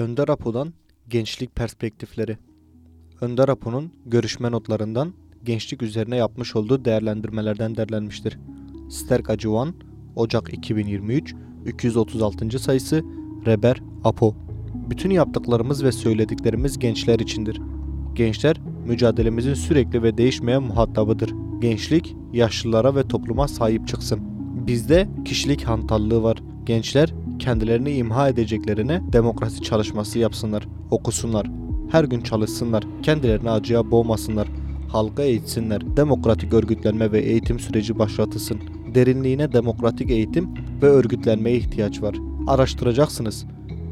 Önder Apo'dan Gençlik Perspektifleri Önder Apo'nun görüşme notlarından gençlik üzerine yapmış olduğu değerlendirmelerden derlenmiştir. Sterk Acıvan, Ocak 2023, 236. sayısı, Reber Apo. Bütün yaptıklarımız ve söylediklerimiz gençler içindir. Gençler, mücadelemizin sürekli ve değişmeyen muhatabıdır. Gençlik, yaşlılara ve topluma sahip çıksın. Bizde kişilik hantallığı var. Gençler, kendilerini imha edeceklerine demokrasi çalışması yapsınlar, okusunlar, her gün çalışsınlar, kendilerini acıya boğmasınlar, halka eğitsinler, demokratik örgütlenme ve eğitim süreci başlatılsın. Derinliğine demokratik eğitim ve örgütlenmeye ihtiyaç var. Araştıracaksınız.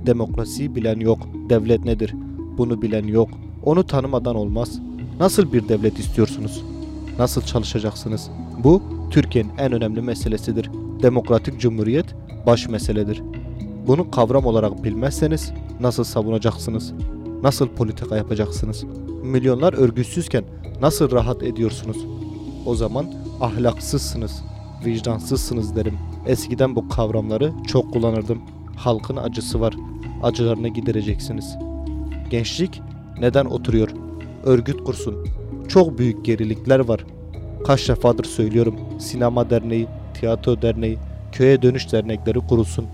Demokrasiyi bilen yok. Devlet nedir? Bunu bilen yok. Onu tanımadan olmaz. Nasıl bir devlet istiyorsunuz? Nasıl çalışacaksınız? Bu Türkiye'nin en önemli meselesidir. Demokratik cumhuriyet baş meseledir. Bunu kavram olarak bilmezseniz nasıl savunacaksınız? Nasıl politika yapacaksınız? Milyonlar örgütsüzken nasıl rahat ediyorsunuz? O zaman ahlaksızsınız, vicdansızsınız derim. Eskiden bu kavramları çok kullanırdım. Halkın acısı var. Acılarını gidereceksiniz. Gençlik neden oturuyor? Örgüt kursun. Çok büyük gerilikler var. Kaç defadır söylüyorum. Sinema derneği, tiyatro derneği, köye dönüş dernekleri kurulsun.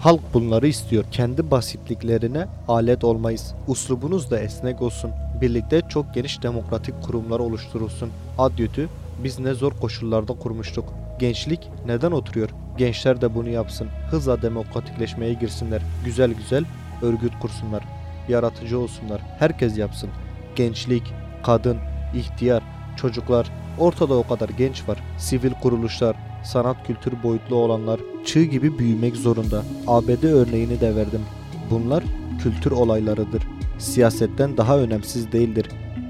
Halk bunları istiyor. Kendi basitliklerine alet olmayız. Uslubunuz da esnek olsun. Birlikte çok geniş demokratik kurumlar oluşturulsun. Adyütü biz ne zor koşullarda kurmuştuk. Gençlik neden oturuyor? Gençler de bunu yapsın. Hızla demokratikleşmeye girsinler. Güzel güzel örgüt kursunlar. Yaratıcı olsunlar. Herkes yapsın. Gençlik, kadın, ihtiyar, çocuklar, ortada o kadar genç var. Sivil kuruluşlar, sanat kültür boyutlu olanlar çığ gibi büyümek zorunda. ABD örneğini de verdim. Bunlar kültür olaylarıdır. Siyasetten daha önemsiz değildir.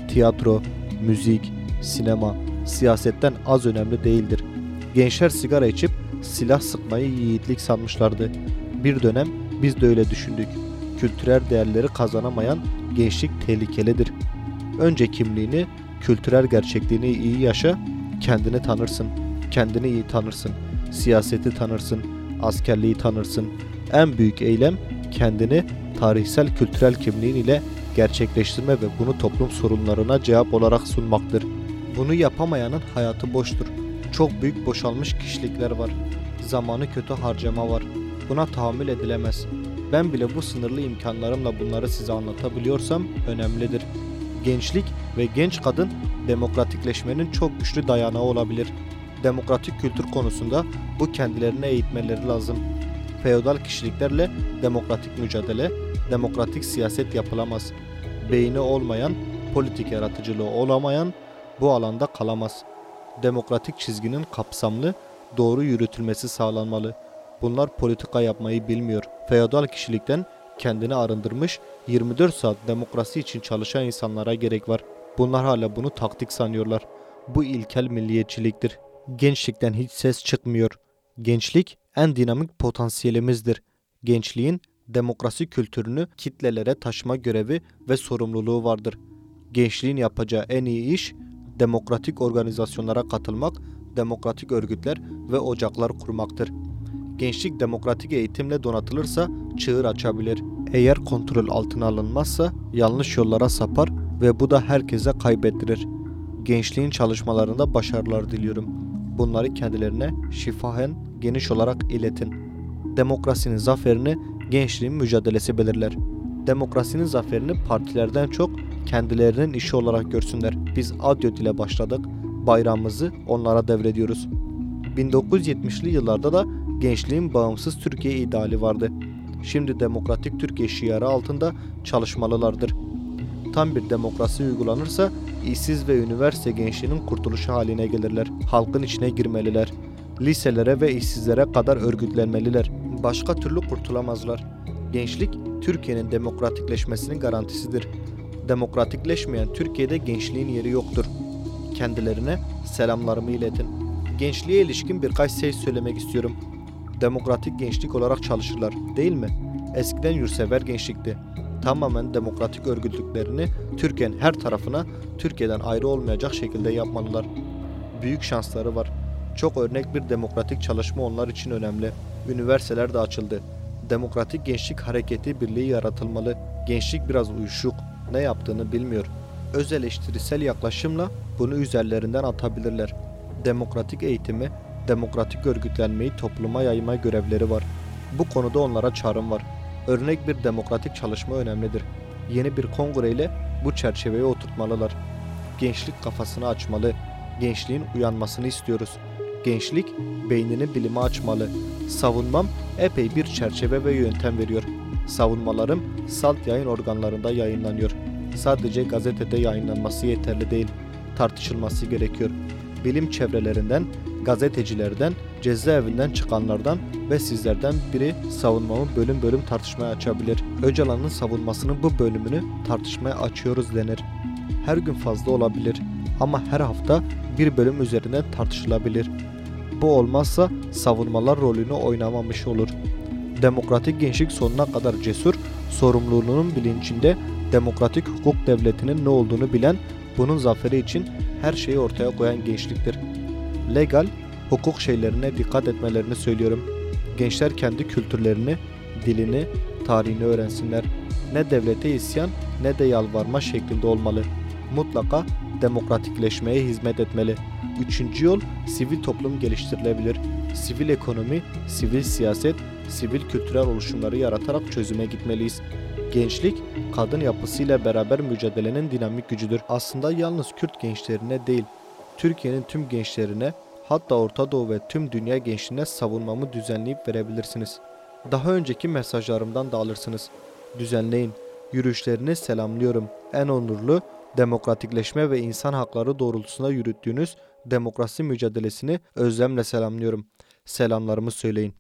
Tiyatro, müzik, sinema siyasetten az önemli değildir. Gençler sigara içip silah sıkmayı yiğitlik sanmışlardı. Bir dönem biz de öyle düşündük. Kültürel değerleri kazanamayan gençlik tehlikelidir. Önce kimliğini, kültürel gerçekliğini iyi yaşa, kendini tanırsın. Kendini iyi tanırsın. Siyaseti tanırsın. Askerliği tanırsın. En büyük eylem kendini tarihsel kültürel kimliğin ile gerçekleştirme ve bunu toplum sorunlarına cevap olarak sunmaktır. Bunu yapamayanın hayatı boştur. Çok büyük boşalmış kişilikler var. Zamanı kötü harcama var. Buna tahammül edilemez. Ben bile bu sınırlı imkanlarımla bunları size anlatabiliyorsam önemlidir. Gençlik ve genç kadın demokratikleşmenin çok güçlü dayanağı olabilir. Demokratik kültür konusunda bu kendilerine eğitmeleri lazım. Feodal kişiliklerle demokratik mücadele, demokratik siyaset yapılamaz. Beyni olmayan, politik yaratıcılığı olamayan bu alanda kalamaz. Demokratik çizginin kapsamlı, doğru yürütülmesi sağlanmalı. Bunlar politika yapmayı bilmiyor. Feodal kişilikten kendini arındırmış 24 saat demokrasi için çalışan insanlara gerek var. Bunlar hala bunu taktik sanıyorlar. Bu ilkel milliyetçiliktir. Gençlikten hiç ses çıkmıyor. Gençlik en dinamik potansiyelimizdir. Gençliğin demokrasi kültürünü kitlelere taşıma görevi ve sorumluluğu vardır. Gençliğin yapacağı en iyi iş demokratik organizasyonlara katılmak, demokratik örgütler ve ocaklar kurmaktır. Gençlik demokratik eğitimle donatılırsa çığır açabilir. Eğer kontrol altına alınmazsa yanlış yollara sapar ve bu da herkese kaybettirir. Gençliğin çalışmalarında başarılar diliyorum. Bunları kendilerine şifahen geniş olarak iletin. Demokrasinin zaferini gençliğin mücadelesi belirler. Demokrasinin zaferini partilerden çok kendilerinin işi olarak görsünler. Biz Adyot ile başladık. Bayrağımızı onlara devrediyoruz. 1970'li yıllarda da gençliğin bağımsız Türkiye ideali vardı. Şimdi demokratik Türkiye şiarı altında çalışmalılardır. Tam bir demokrasi uygulanırsa işsiz ve üniversite gençliğinin kurtuluşu haline gelirler. Halkın içine girmeliler. Liselere ve işsizlere kadar örgütlenmeliler. Başka türlü kurtulamazlar. Gençlik Türkiye'nin demokratikleşmesinin garantisidir. Demokratikleşmeyen Türkiye'de gençliğin yeri yoktur. Kendilerine selamlarımı iletin. Gençliğe ilişkin birkaç şey söylemek istiyorum. Demokratik gençlik olarak çalışırlar, değil mi? Eskiden yursever gençlikti. Tamamen demokratik örgütlüklerini Türkiye'nin her tarafına Türkiye'den ayrı olmayacak şekilde yapmalılar. Büyük şansları var. Çok örnek bir demokratik çalışma onlar için önemli. Üniversiteler de açıldı. Demokratik Gençlik Hareketi Birliği yaratılmalı. Gençlik biraz uyuşuk, ne yaptığını bilmiyor. Öz eleştirisel yaklaşımla bunu üzerlerinden atabilirler. Demokratik eğitimi, demokratik örgütlenmeyi topluma yayma görevleri var. Bu konuda onlara çağrım var. Örnek bir demokratik çalışma önemlidir. Yeni bir kongre ile bu çerçeveye oturtmalılar. Gençlik kafasını açmalı. Gençliğin uyanmasını istiyoruz. Gençlik beynini bilime açmalı. Savunmam epey bir çerçeve ve yöntem veriyor. Savunmalarım salt yayın organlarında yayınlanıyor. Sadece gazetede yayınlanması yeterli değil. Tartışılması gerekiyor. Bilim çevrelerinden, gazetecilerden, cezaevinden çıkanlardan ve sizlerden biri savunmamı bölüm bölüm tartışmaya açabilir. Öcalan'ın savunmasının bu bölümünü tartışmaya açıyoruz denir. Her gün fazla olabilir ama her hafta bir bölüm üzerine tartışılabilir. Bu olmazsa savunmalar rolünü oynamamış olur. Demokratik gençlik sonuna kadar cesur, sorumluluğunun bilincinde demokratik hukuk devletinin ne olduğunu bilen, bunun zaferi için her şeyi ortaya koyan gençliktir. Legal, hukuk şeylerine dikkat etmelerini söylüyorum. Gençler kendi kültürlerini, dilini, tarihini öğrensinler. Ne devlete isyan ne de yalvarma şeklinde olmalı. Mutlaka demokratikleşmeye hizmet etmeli. Üçüncü yol sivil toplum geliştirilebilir. Sivil ekonomi, sivil siyaset, sivil kültürel oluşumları yaratarak çözüme gitmeliyiz. Gençlik, kadın yapısıyla beraber mücadelenin dinamik gücüdür. Aslında yalnız Kürt gençlerine değil, Türkiye'nin tüm gençlerine, hatta Orta Doğu ve tüm dünya gençliğine savunmamı düzenleyip verebilirsiniz. Daha önceki mesajlarımdan da alırsınız. Düzenleyin. Yürüyüşlerini selamlıyorum. En onurlu, demokratikleşme ve insan hakları doğrultusunda yürüttüğünüz demokrasi mücadelesini özlemle selamlıyorum. Selamlarımı söyleyin.